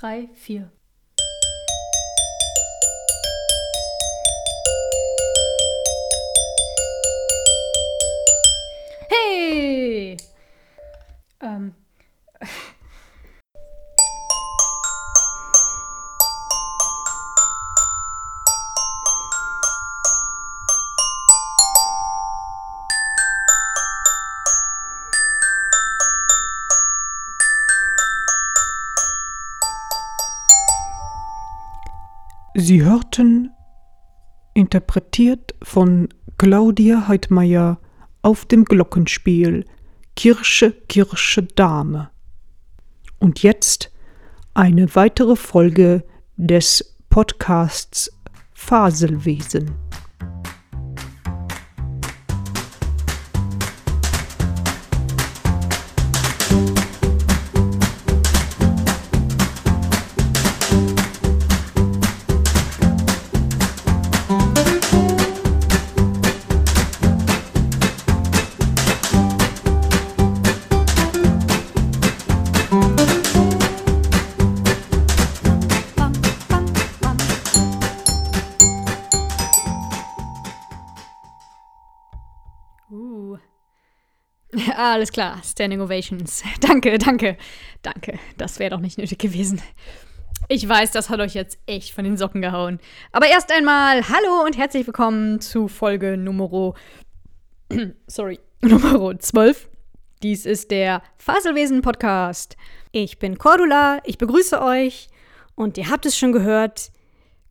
drei, vier. Sie hörten, interpretiert von Claudia Heidmeier auf dem Glockenspiel Kirsche, Kirsche, Dame. Und jetzt eine weitere Folge des Podcasts Faselwesen. Alles klar, Standing Ovations. Danke, danke, danke. Das wäre doch nicht nötig gewesen. Ich weiß, das hat euch jetzt echt von den Socken gehauen. Aber erst einmal hallo und herzlich willkommen zu Folge Nummer sorry, Nummer 12. Dies ist der Faselwesen Podcast. Ich bin Cordula, ich begrüße euch und ihr habt es schon gehört,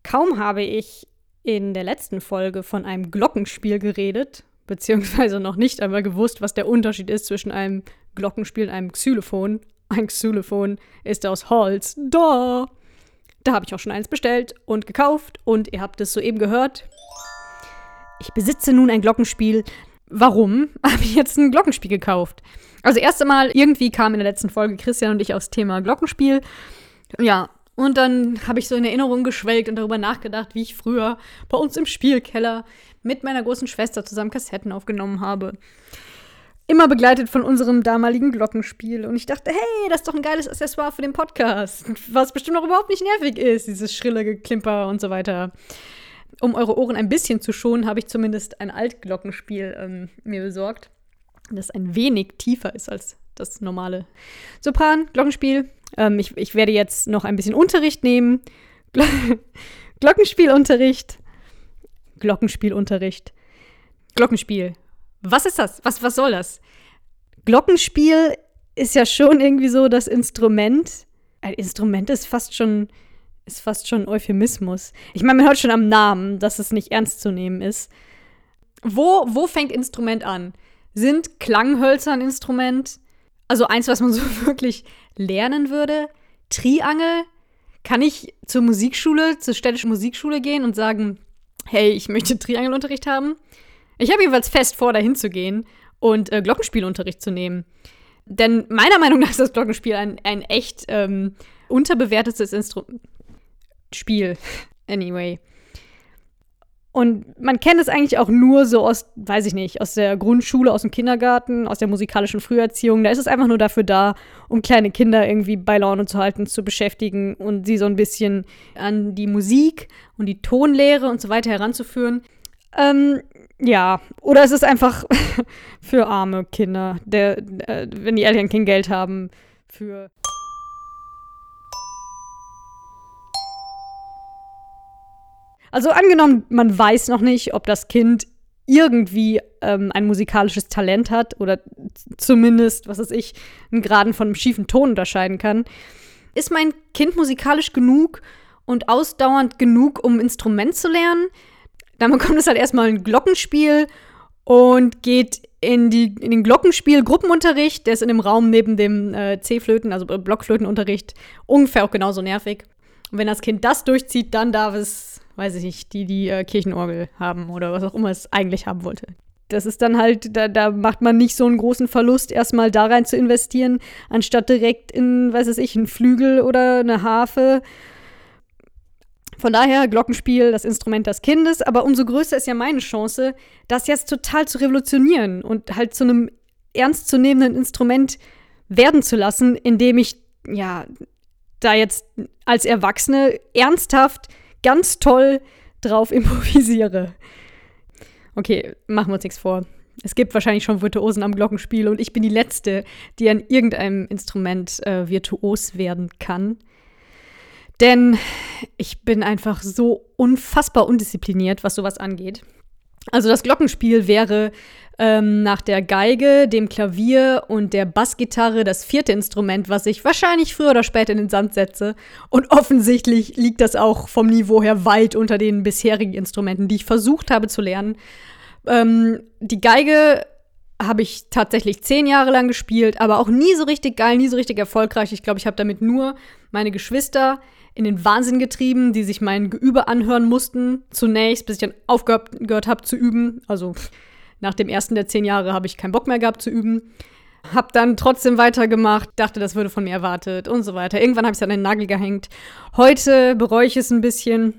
kaum habe ich in der letzten Folge von einem Glockenspiel geredet, beziehungsweise noch nicht einmal gewusst, was der Unterschied ist zwischen einem Glockenspiel und einem Xylophon. Ein Xylophon ist aus Holz. Da! Da habe ich auch schon eins bestellt und gekauft und ihr habt es soeben gehört. Ich besitze nun ein Glockenspiel. Warum habe ich jetzt ein Glockenspiel gekauft? Also erst einmal, irgendwie kam in der letzten Folge Christian und ich aufs Thema Glockenspiel. Ja, und dann habe ich so in Erinnerung geschwelgt und darüber nachgedacht, wie ich früher bei uns im Spielkeller mit meiner großen Schwester zusammen Kassetten aufgenommen habe. Immer begleitet von unserem damaligen Glockenspiel. Und ich dachte, hey, das ist doch ein geiles Accessoire für den Podcast. Was bestimmt auch überhaupt nicht nervig ist, dieses schrille Geklimper und so weiter. Um eure Ohren ein bisschen zu schonen, habe ich zumindest ein Altglockenspiel ähm, mir besorgt, das ein wenig tiefer ist als das normale Sopran-Glockenspiel. Ähm, ich, ich werde jetzt noch ein bisschen Unterricht nehmen. Glo Glockenspielunterricht. Glockenspielunterricht. Glockenspiel. Was ist das? Was, was soll das? Glockenspiel ist ja schon irgendwie so das Instrument. Ein Instrument ist fast schon, ist fast schon Euphemismus. Ich meine, man hört schon am Namen, dass es nicht ernst zu nehmen ist. Wo, wo fängt Instrument an? Sind Klanghölzer ein Instrument? Also eins, was man so wirklich lernen würde? Triangel? Kann ich zur Musikschule, zur städtischen Musikschule gehen und sagen, hey, ich möchte Triangelunterricht haben? Ich habe jeweils fest vor, dahin zu gehen und äh, Glockenspielunterricht zu nehmen. Denn meiner Meinung nach ist das Glockenspiel ein, ein echt ähm, unterbewertetes Instrument. Spiel. Anyway. Und man kennt es eigentlich auch nur so aus, weiß ich nicht, aus der Grundschule, aus dem Kindergarten, aus der musikalischen Früherziehung. Da ist es einfach nur dafür da, um kleine Kinder irgendwie bei Laune zu halten, zu beschäftigen und sie so ein bisschen an die Musik und die Tonlehre und so weiter heranzuführen. Ähm, ja, oder es ist einfach für arme Kinder, der, äh, wenn die Eltern kein Geld haben, für Also angenommen, man weiß noch nicht, ob das Kind irgendwie ähm, ein musikalisches Talent hat oder zumindest, was weiß ich, einen Graden von einem schiefen Ton unterscheiden kann. Ist mein Kind musikalisch genug und ausdauernd genug, um ein Instrument zu lernen? Dann bekommt es halt erstmal ein Glockenspiel und geht in, die, in den Glockenspiel-Gruppenunterricht. Der ist in dem Raum neben dem äh, C-Flöten, also Blockflötenunterricht, ungefähr auch genauso nervig. Und wenn das Kind das durchzieht, dann darf es weiß ich nicht, die die äh, Kirchenorgel haben oder was auch immer es eigentlich haben wollte. Das ist dann halt, da, da macht man nicht so einen großen Verlust, erstmal da rein zu investieren, anstatt direkt in, weiß ich, einen Flügel oder eine Harfe. Von daher Glockenspiel, das Instrument des Kindes, aber umso größer ist ja meine Chance, das jetzt total zu revolutionieren und halt zu einem ernstzunehmenden Instrument werden zu lassen, indem ich ja da jetzt als Erwachsene ernsthaft ganz toll drauf improvisiere. Okay, machen wir uns nichts vor. Es gibt wahrscheinlich schon Virtuosen am Glockenspiel und ich bin die Letzte, die an irgendeinem Instrument äh, virtuos werden kann. Denn ich bin einfach so unfassbar undiszipliniert, was sowas angeht. Also das Glockenspiel wäre ähm, nach der Geige, dem Klavier und der Bassgitarre das vierte Instrument, was ich wahrscheinlich früher oder später in den Sand setze. Und offensichtlich liegt das auch vom Niveau her weit unter den bisherigen Instrumenten, die ich versucht habe zu lernen. Ähm, die Geige habe ich tatsächlich zehn Jahre lang gespielt, aber auch nie so richtig geil, nie so richtig erfolgreich. Ich glaube, ich habe damit nur meine Geschwister in den Wahnsinn getrieben, die sich mein Geübe anhören mussten, zunächst, bis ich dann aufgehört habe zu üben. Also nach dem ersten der zehn Jahre habe ich keinen Bock mehr gehabt zu üben. Hab dann trotzdem weitergemacht, dachte, das würde von mir erwartet und so weiter. Irgendwann habe ich es an den Nagel gehängt. Heute bereue ich es ein bisschen.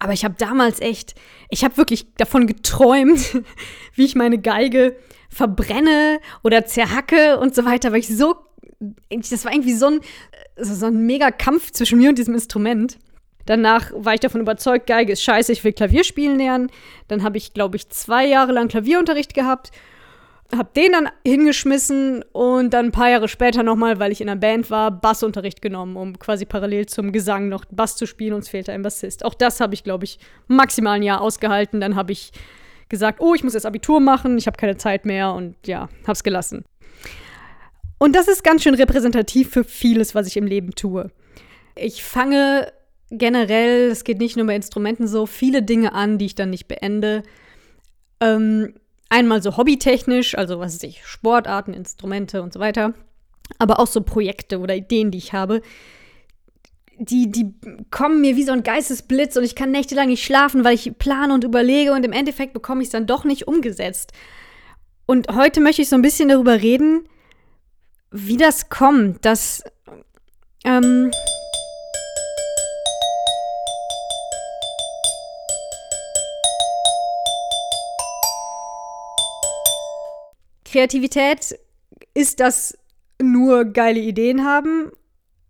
Aber ich habe damals echt, ich habe wirklich davon geträumt, wie ich meine Geige verbrenne oder zerhacke und so weiter, weil ich so, das war irgendwie so ein, so ein mega Kampf zwischen mir und diesem Instrument. Danach war ich davon überzeugt, Geige ist scheiße, ich will Klavierspielen lernen. Dann habe ich, glaube ich, zwei Jahre lang Klavierunterricht gehabt, habe den dann hingeschmissen und dann ein paar Jahre später nochmal, weil ich in einer Band war, Bassunterricht genommen, um quasi parallel zum Gesang noch Bass zu spielen und es fehlte ein Bassist. Auch das habe ich, glaube ich, maximal ein Jahr ausgehalten. Dann habe ich gesagt, oh, ich muss jetzt Abitur machen, ich habe keine Zeit mehr und ja, habe es gelassen. Und das ist ganz schön repräsentativ für vieles, was ich im Leben tue. Ich fange generell, es geht nicht nur bei Instrumenten so, viele Dinge an, die ich dann nicht beende. Ähm, einmal so hobbytechnisch, also was weiß ich, Sportarten, Instrumente und so weiter. Aber auch so Projekte oder Ideen, die ich habe. Die, die kommen mir wie so ein Geistesblitz und ich kann nächtelang nicht schlafen, weil ich plane und überlege und im Endeffekt bekomme ich es dann doch nicht umgesetzt. Und heute möchte ich so ein bisschen darüber reden, wie das kommt, dass ähm, Kreativität ist das nur geile Ideen haben.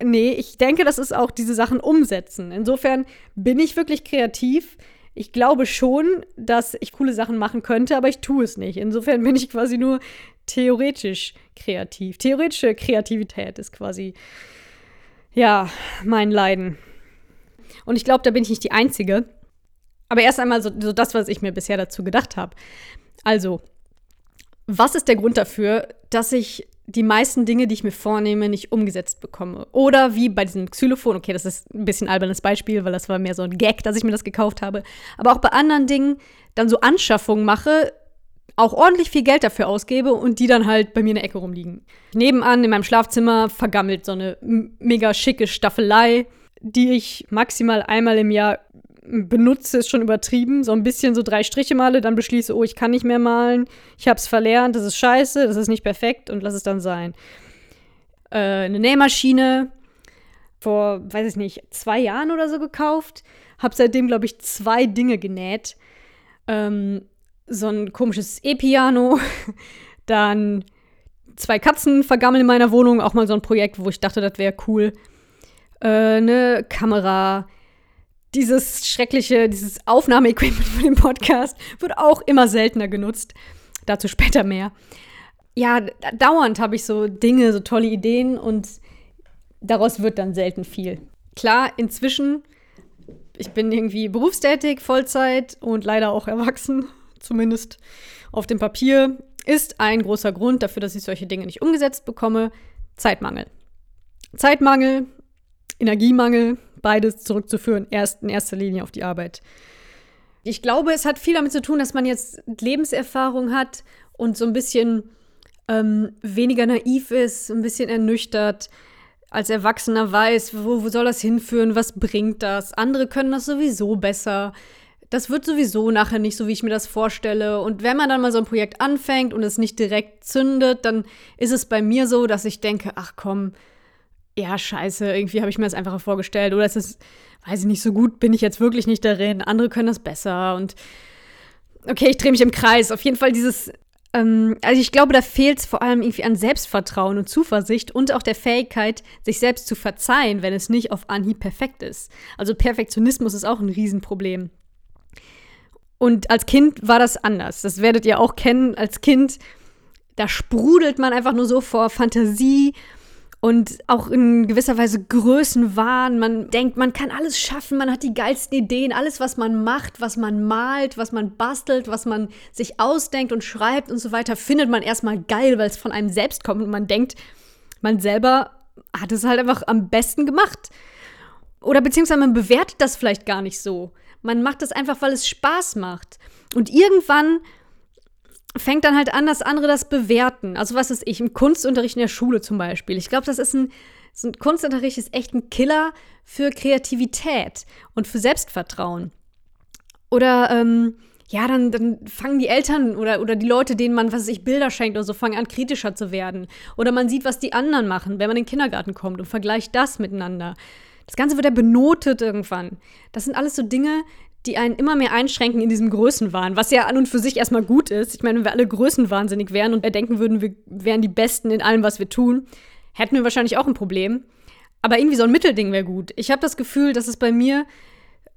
Nee, ich denke, das ist auch diese Sachen umsetzen. Insofern bin ich wirklich kreativ. Ich glaube schon, dass ich coole Sachen machen könnte, aber ich tue es nicht. Insofern bin ich quasi nur theoretisch kreativ. Theoretische Kreativität ist quasi, ja, mein Leiden. Und ich glaube, da bin ich nicht die Einzige. Aber erst einmal so, so das, was ich mir bisher dazu gedacht habe. Also, was ist der Grund dafür, dass ich die meisten Dinge, die ich mir vornehme, nicht umgesetzt bekomme? Oder wie bei diesem Xylophon, okay, das ist ein bisschen ein albernes Beispiel, weil das war mehr so ein Gag, dass ich mir das gekauft habe. Aber auch bei anderen Dingen dann so Anschaffungen mache, auch ordentlich viel Geld dafür ausgebe und die dann halt bei mir in der Ecke rumliegen. Nebenan in meinem Schlafzimmer vergammelt so eine mega schicke Staffelei, die ich maximal einmal im Jahr benutze, ist schon übertrieben. So ein bisschen so drei Striche male, dann beschließe, oh, ich kann nicht mehr malen, ich habe es verlernt, das ist scheiße, das ist nicht perfekt und lass es dann sein. Äh, eine Nähmaschine vor, weiß ich nicht, zwei Jahren oder so gekauft. Habe seitdem, glaube ich, zwei Dinge genäht. Ähm, so ein komisches E-Piano, dann zwei Katzen vergammeln in meiner Wohnung, auch mal so ein Projekt, wo ich dachte, das wäre cool. Äh, eine Kamera, dieses schreckliche, dieses Aufnahmeequipment für den Podcast wird auch immer seltener genutzt. Dazu später mehr. Ja, dauernd habe ich so Dinge, so tolle Ideen und daraus wird dann selten viel. Klar, inzwischen, ich bin irgendwie berufstätig, Vollzeit und leider auch erwachsen, zumindest auf dem Papier, ist ein großer Grund dafür, dass ich solche Dinge nicht umgesetzt bekomme, Zeitmangel. Zeitmangel, Energiemangel, beides zurückzuführen, erst in erster Linie auf die Arbeit. Ich glaube, es hat viel damit zu tun, dass man jetzt Lebenserfahrung hat und so ein bisschen ähm, weniger naiv ist, ein bisschen ernüchtert, als Erwachsener weiß, wo, wo soll das hinführen, was bringt das. Andere können das sowieso besser. Das wird sowieso nachher nicht so, wie ich mir das vorstelle. Und wenn man dann mal so ein Projekt anfängt und es nicht direkt zündet, dann ist es bei mir so, dass ich denke, ach komm, ja, scheiße, irgendwie habe ich mir das einfacher vorgestellt. Oder es ist, weiß ich nicht, so gut bin ich jetzt wirklich nicht darin. Andere können das besser. Und okay, ich drehe mich im Kreis. Auf jeden Fall dieses ähm, also ich glaube, da fehlt es vor allem irgendwie an Selbstvertrauen und Zuversicht und auch der Fähigkeit, sich selbst zu verzeihen, wenn es nicht auf Anhieb perfekt ist. Also Perfektionismus ist auch ein Riesenproblem. Und als Kind war das anders. Das werdet ihr auch kennen. Als Kind, da sprudelt man einfach nur so vor Fantasie und auch in gewisser Weise Größenwahn. Man denkt, man kann alles schaffen, man hat die geilsten Ideen, alles, was man macht, was man malt, was man bastelt, was man sich ausdenkt und schreibt und so weiter, findet man erstmal geil, weil es von einem selbst kommt und man denkt, man selber hat es halt einfach am besten gemacht. Oder beziehungsweise man bewertet das vielleicht gar nicht so. Man macht das einfach, weil es Spaß macht. Und irgendwann fängt dann halt an, dass andere das bewerten. Also was ist ich, im Kunstunterricht in der Schule zum Beispiel. Ich glaube, das ist ein, so ein Kunstunterricht ist echt ein Killer für Kreativität und für Selbstvertrauen. Oder ähm, ja, dann, dann fangen die Eltern oder, oder die Leute, denen man, was weiß ich, Bilder schenkt oder so, fangen an, kritischer zu werden. Oder man sieht, was die anderen machen, wenn man in den Kindergarten kommt und vergleicht das miteinander. Das Ganze wird ja benotet irgendwann. Das sind alles so Dinge, die einen immer mehr einschränken in diesem Größenwahn, was ja an und für sich erstmal gut ist. Ich meine, wenn wir alle größenwahnsinnig wären und denken würden, wir wären die Besten in allem, was wir tun, hätten wir wahrscheinlich auch ein Problem. Aber irgendwie so ein Mittelding wäre gut. Ich habe das Gefühl, dass es bei mir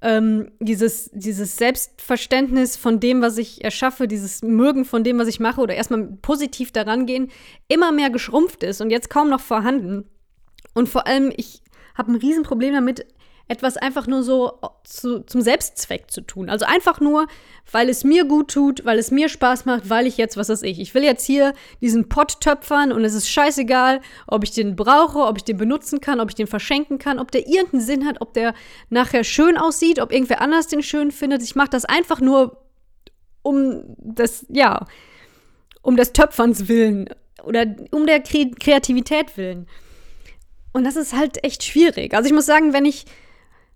ähm, dieses, dieses Selbstverständnis von dem, was ich erschaffe, dieses Mögen von dem, was ich mache oder erstmal positiv daran gehen, immer mehr geschrumpft ist und jetzt kaum noch vorhanden. Und vor allem, ich habe ein Riesenproblem damit, etwas einfach nur so zu, zum Selbstzweck zu tun. Also einfach nur, weil es mir gut tut, weil es mir Spaß macht, weil ich jetzt, was weiß ich, ich will jetzt hier diesen Pott töpfern und es ist scheißegal, ob ich den brauche, ob ich den benutzen kann, ob ich den verschenken kann, ob der irgendeinen Sinn hat, ob der nachher schön aussieht, ob irgendwer anders den schön findet. Ich mache das einfach nur um das, ja, um des Töpferns willen oder um der Kreativität willen. Und das ist halt echt schwierig. Also ich muss sagen, wenn ich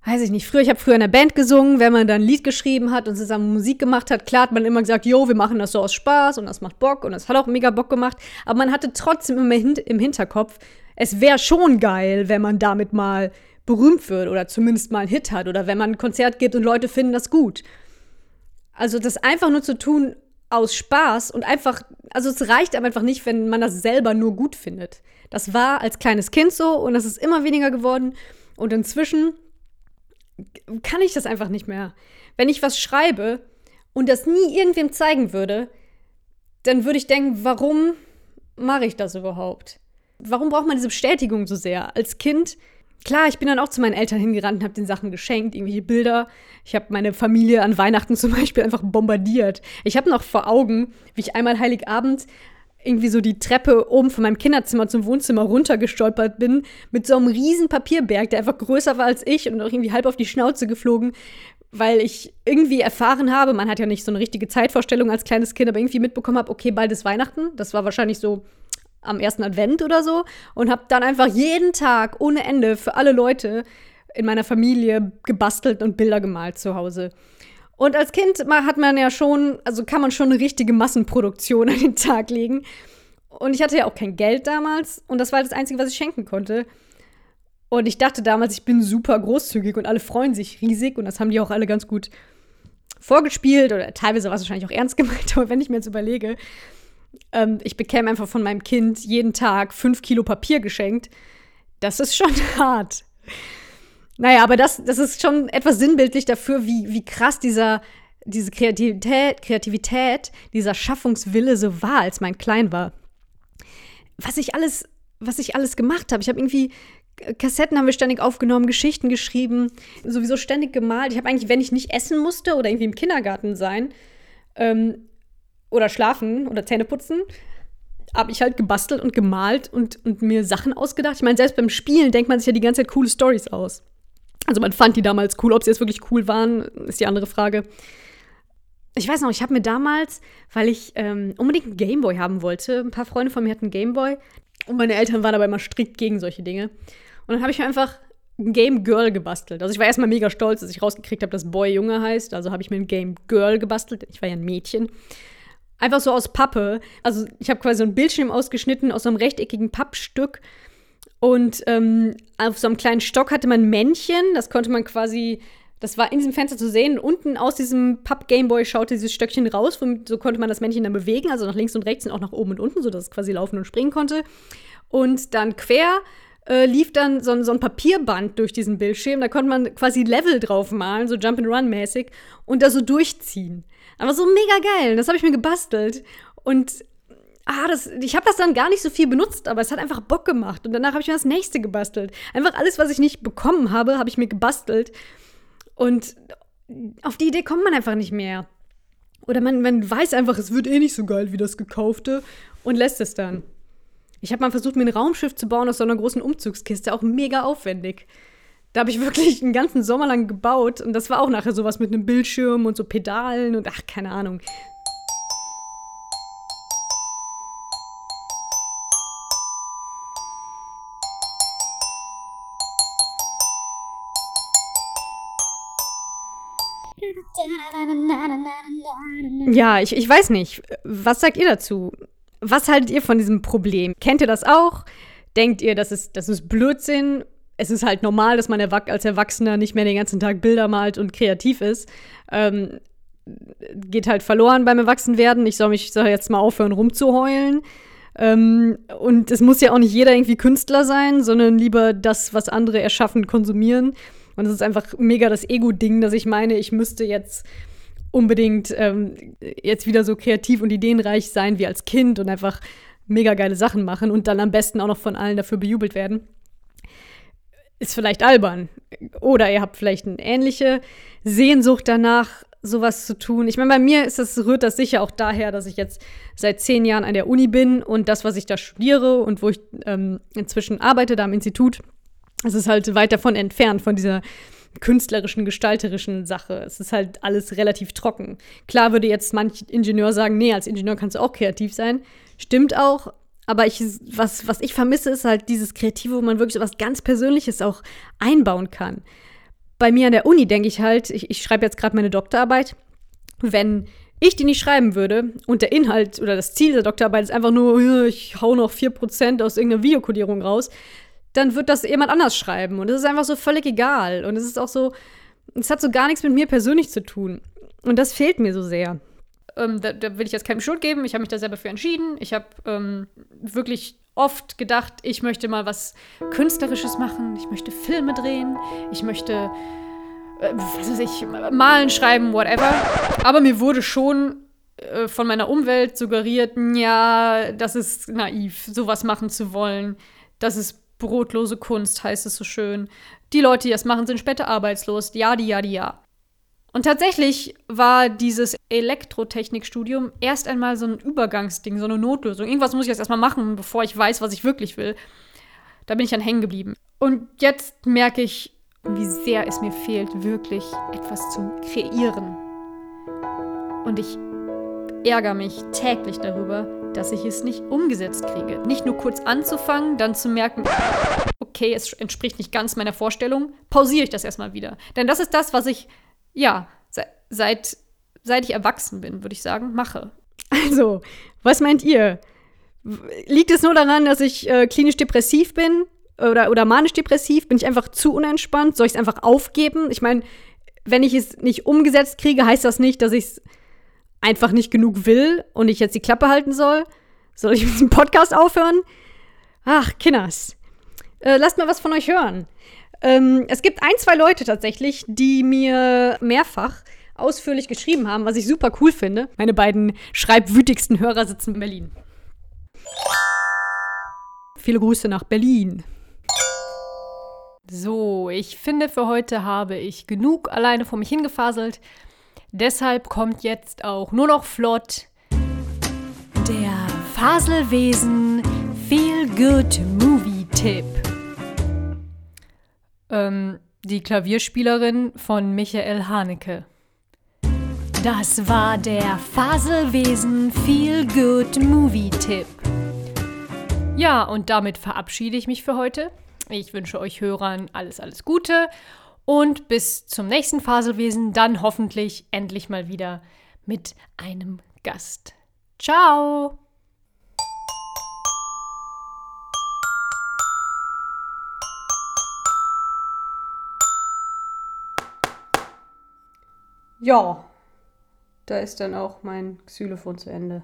weiß ich nicht, früher, ich habe früher in einer Band gesungen, wenn man dann ein Lied geschrieben hat und zusammen Musik gemacht hat, klar hat man immer gesagt, jo, wir machen das so aus Spaß und das macht Bock und das hat auch mega Bock gemacht, aber man hatte trotzdem immer im Hinterkopf, es wäre schon geil, wenn man damit mal berühmt wird oder zumindest mal einen Hit hat oder wenn man ein Konzert gibt und Leute finden das gut. Also das einfach nur zu tun aus Spaß und einfach, also es reicht aber einfach nicht, wenn man das selber nur gut findet. Das war als kleines Kind so und das ist immer weniger geworden und inzwischen kann ich das einfach nicht mehr. Wenn ich was schreibe und das nie irgendwem zeigen würde, dann würde ich denken, warum mache ich das überhaupt? Warum braucht man diese Bestätigung so sehr? Als Kind, klar, ich bin dann auch zu meinen Eltern hingerannt und habe den Sachen geschenkt, irgendwelche Bilder. Ich habe meine Familie an Weihnachten zum Beispiel einfach bombardiert. Ich habe noch vor Augen, wie ich einmal Heiligabend irgendwie so die Treppe oben von meinem Kinderzimmer zum Wohnzimmer runtergestolpert bin, mit so einem riesen Papierberg, der einfach größer war als ich und auch irgendwie halb auf die Schnauze geflogen, weil ich irgendwie erfahren habe, man hat ja nicht so eine richtige Zeitvorstellung als kleines Kind, aber irgendwie mitbekommen habe, okay, bald ist Weihnachten. Das war wahrscheinlich so am ersten Advent oder so und habe dann einfach jeden Tag ohne Ende für alle Leute in meiner Familie gebastelt und Bilder gemalt zu Hause. Und als Kind hat man ja schon, also kann man schon eine richtige Massenproduktion an den Tag legen. Und ich hatte ja auch kein Geld damals und das war das Einzige, was ich schenken konnte. Und ich dachte damals, ich bin super großzügig und alle freuen sich riesig und das haben die auch alle ganz gut vorgespielt oder teilweise war es wahrscheinlich auch ernst gemeint, aber wenn ich mir jetzt überlege, ähm, ich bekäme einfach von meinem Kind jeden Tag fünf Kilo Papier geschenkt, das ist schon hart. Naja, aber das, das ist schon etwas sinnbildlich dafür, wie, wie krass dieser, diese Kreativität, Kreativität, dieser Schaffungswille so war, als mein Klein war. Was ich alles, was ich alles gemacht habe. Ich habe irgendwie Kassetten haben wir ständig aufgenommen, Geschichten geschrieben, sowieso ständig gemalt. Ich habe eigentlich, wenn ich nicht essen musste oder irgendwie im Kindergarten sein ähm, oder schlafen oder Zähne putzen, habe ich halt gebastelt und gemalt und, und mir Sachen ausgedacht. Ich meine, selbst beim Spielen denkt man sich ja die ganze Zeit coole Stories aus. Also man fand die damals cool. Ob sie jetzt wirklich cool waren, ist die andere Frage. Ich weiß noch, ich habe mir damals, weil ich ähm, unbedingt einen Gameboy haben wollte, ein paar Freunde von mir hatten einen Gameboy und meine Eltern waren aber immer strikt gegen solche Dinge. Und dann habe ich mir einfach ein Game Girl gebastelt. Also ich war erstmal mega stolz, dass ich rausgekriegt habe, dass Boy Junge heißt. Also habe ich mir ein Game Girl gebastelt. Ich war ja ein Mädchen. Einfach so aus Pappe. Also ich habe quasi so ein Bildschirm ausgeschnitten aus so einem rechteckigen Pappstück und ähm, auf so einem kleinen Stock hatte man Männchen, das konnte man quasi Das war in diesem Fenster zu sehen. Unten aus diesem Papp-Gameboy schaute dieses Stöckchen raus. So konnte man das Männchen dann bewegen, also nach links und rechts und auch nach oben und unten, sodass es quasi laufen und springen konnte. Und dann quer äh, lief dann so, so, ein Papierband durch diesen Bildschirm. Da konnte man quasi Level drauf malen, so Jump and Run mäßig, und da so durchziehen. Aber so mega geil. Das habe ich mir gebastelt. Und ah, das, ich habe das dann gar nicht so viel benutzt, aber es hat einfach Bock gemacht. Und danach habe ich mir das nächste gebastelt. Einfach alles, was ich nicht bekommen habe, habe ich mir gebastelt. Und auf die Idee kommt man einfach nicht mehr. Oder man, man weiß einfach, es wird eh nicht so geil wie das gekaufte und lässt es dann. Ich habe mal versucht, mir ein Raumschiff zu bauen aus so einer großen Umzugskiste, auch mega aufwendig. Da habe ich wirklich einen ganzen Sommer lang gebaut und das war auch nachher sowas mit einem Bildschirm und so Pedalen und ach, keine Ahnung. Ja, ich, ich weiß nicht. Was sagt ihr dazu? Was haltet ihr von diesem Problem? Kennt ihr das auch? Denkt ihr, das ist, das ist Blödsinn? Es ist halt normal, dass man als Erwachsener nicht mehr den ganzen Tag Bilder malt und kreativ ist. Ähm, geht halt verloren beim Erwachsenwerden. Ich soll mich soll jetzt mal aufhören, rumzuheulen. Ähm, und es muss ja auch nicht jeder irgendwie Künstler sein, sondern lieber das, was andere erschaffen, konsumieren. Und es ist einfach mega das Ego-Ding, dass ich meine, ich müsste jetzt unbedingt ähm, jetzt wieder so kreativ und ideenreich sein wie als Kind und einfach mega geile Sachen machen und dann am besten auch noch von allen dafür bejubelt werden. Ist vielleicht albern. Oder ihr habt vielleicht eine ähnliche Sehnsucht danach, sowas zu tun. Ich meine, bei mir ist das, rührt das sicher auch daher, dass ich jetzt seit zehn Jahren an der Uni bin und das, was ich da studiere und wo ich ähm, inzwischen arbeite, da am Institut, es ist halt weit davon entfernt, von dieser künstlerischen, gestalterischen Sache. Es ist halt alles relativ trocken. Klar würde jetzt manch Ingenieur sagen, nee, als Ingenieur kannst du auch kreativ sein. Stimmt auch. Aber ich, was, was ich vermisse, ist halt dieses Kreative, wo man wirklich so was ganz Persönliches auch einbauen kann. Bei mir an der Uni denke ich halt, ich, ich schreibe jetzt gerade meine Doktorarbeit, wenn ich die nicht schreiben würde und der Inhalt oder das Ziel der Doktorarbeit ist einfach nur, ich hau noch 4% aus irgendeiner Videokodierung raus, dann wird das jemand anders schreiben. Und es ist einfach so völlig egal. Und es ist auch so, es hat so gar nichts mit mir persönlich zu tun. Und das fehlt mir so sehr. Ähm, da, da, will ich jetzt keinem Schuld geben. Ich habe mich da selber für entschieden. Ich habe ähm, wirklich oft gedacht, ich möchte mal was Künstlerisches machen. Ich möchte Filme drehen. Ich möchte, äh, was weiß ich, malen, schreiben, whatever. Aber mir wurde schon äh, von meiner Umwelt suggeriert, ja, das ist naiv, sowas machen zu wollen. Das ist brotlose Kunst, heißt es so schön. Die Leute, die das machen, sind später arbeitslos. Ja, die, ja, die, ja. Und tatsächlich war dieses Elektrotechnikstudium erst einmal so ein Übergangsding, so eine Notlösung. Irgendwas muss ich jetzt erstmal machen, bevor ich weiß, was ich wirklich will. Da bin ich dann hängen geblieben. Und jetzt merke ich, wie sehr es mir fehlt, wirklich etwas zu kreieren. Und ich ärgere mich täglich darüber, dass ich es nicht umgesetzt kriege. Nicht nur kurz anzufangen, dann zu merken, okay, es entspricht nicht ganz meiner Vorstellung, pausiere ich das erstmal wieder. Denn das ist das, was ich, ja, seit, seit ich erwachsen bin, würde ich sagen, mache. Also, was meint ihr? Liegt es nur daran, dass ich äh, klinisch depressiv bin oder, oder manisch depressiv? Bin ich einfach zu unentspannt? Soll ich es einfach aufgeben? Ich meine, wenn ich es nicht umgesetzt kriege, heißt das nicht, dass ich es einfach nicht genug will und ich jetzt die Klappe halten soll? Soll ich mit dem Podcast aufhören? Ach, Kinders. Äh, lasst mal was von euch hören. Ähm, es gibt ein, zwei Leute tatsächlich, die mir mehrfach ausführlich geschrieben haben, was ich super cool finde. Meine beiden schreibwütigsten Hörer sitzen in Berlin. Viele Grüße nach Berlin. So, ich finde, für heute habe ich genug alleine vor mich hingefaselt. Deshalb kommt jetzt auch nur noch flott der Faselwesen Feel Good Movie Tipp. Ähm, die Klavierspielerin von Michael Haneke. Das war der Faselwesen Feel Good Movie Tipp. Ja, und damit verabschiede ich mich für heute. Ich wünsche euch Hörern alles, alles Gute und bis zum nächsten Faselwesen dann hoffentlich endlich mal wieder mit einem Gast. Ciao! Ja, da ist dann auch mein Xylophon zu Ende.